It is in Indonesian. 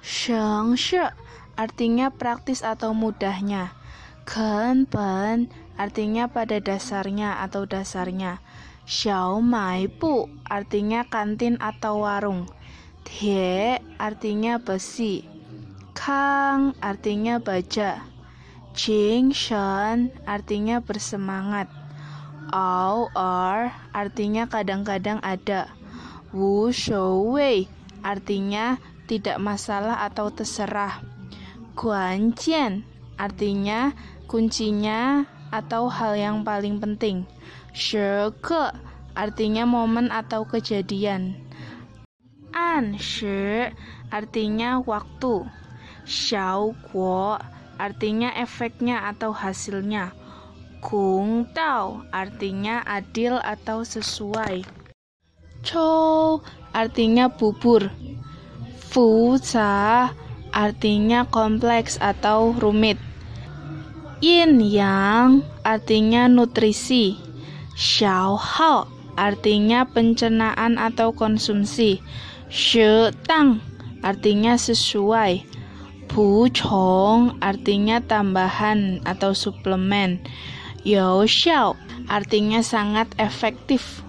Sheng she artinya praktis atau mudahnya. Ken pen artinya pada dasarnya atau dasarnya. Xiao mai bu artinya kantin atau warung. Tie artinya besi. Kang artinya baja. Jing shen artinya bersemangat. Ao er artinya kadang-kadang ada. Wu shou wei artinya tidak masalah atau terserah. Guan jian artinya kuncinya atau hal yang paling penting. Sheke artinya momen atau kejadian. An shi artinya waktu. Xiao guo artinya efeknya atau hasilnya. Kung tao artinya adil atau sesuai. Chou artinya bubur. Fu ca artinya kompleks atau rumit. Yin yang artinya nutrisi. Xiao hao artinya pencernaan atau konsumsi. She tang artinya sesuai. Pu chong artinya tambahan atau suplemen. Yo xiao artinya sangat efektif.